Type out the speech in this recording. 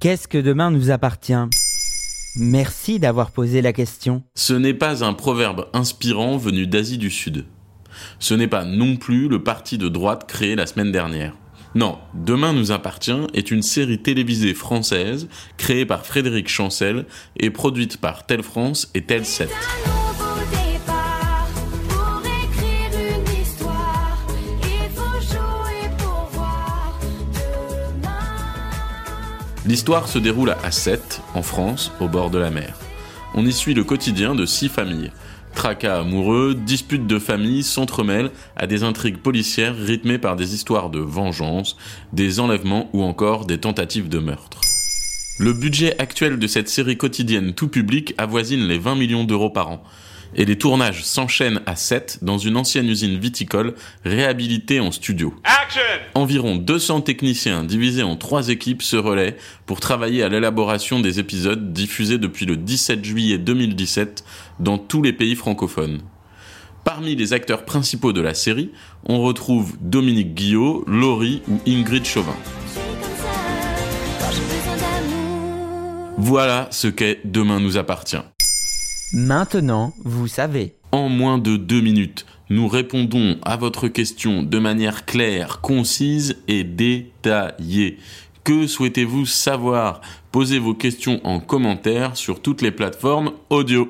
Qu'est-ce que demain nous appartient? Merci d'avoir posé la question. Ce n'est pas un proverbe inspirant venu d'Asie du Sud. Ce n'est pas non plus le parti de droite créé la semaine dernière. Non, Demain nous appartient est une série télévisée française créée par Frédéric Chancel et produite par Telle France et Telle 7. L'histoire se déroule à Sète, en France, au bord de la mer. On y suit le quotidien de six familles. Tracas amoureux, disputes de famille s'entremêlent à des intrigues policières rythmées par des histoires de vengeance, des enlèvements ou encore des tentatives de meurtre. Le budget actuel de cette série quotidienne tout public avoisine les 20 millions d'euros par an et les tournages s'enchaînent à 7 dans une ancienne usine viticole réhabilitée en studio. Environ 200 techniciens divisés en trois équipes se relaient pour travailler à l'élaboration des épisodes diffusés depuis le 17 juillet 2017 dans tous les pays francophones. Parmi les acteurs principaux de la série, on retrouve Dominique Guillot, Laurie ou Ingrid Chauvin. Voilà ce qu'est Demain nous appartient. Maintenant, vous savez. En moins de deux minutes, nous répondons à votre question de manière claire, concise et détaillée. Que souhaitez-vous savoir? Posez vos questions en commentaire sur toutes les plateformes audio.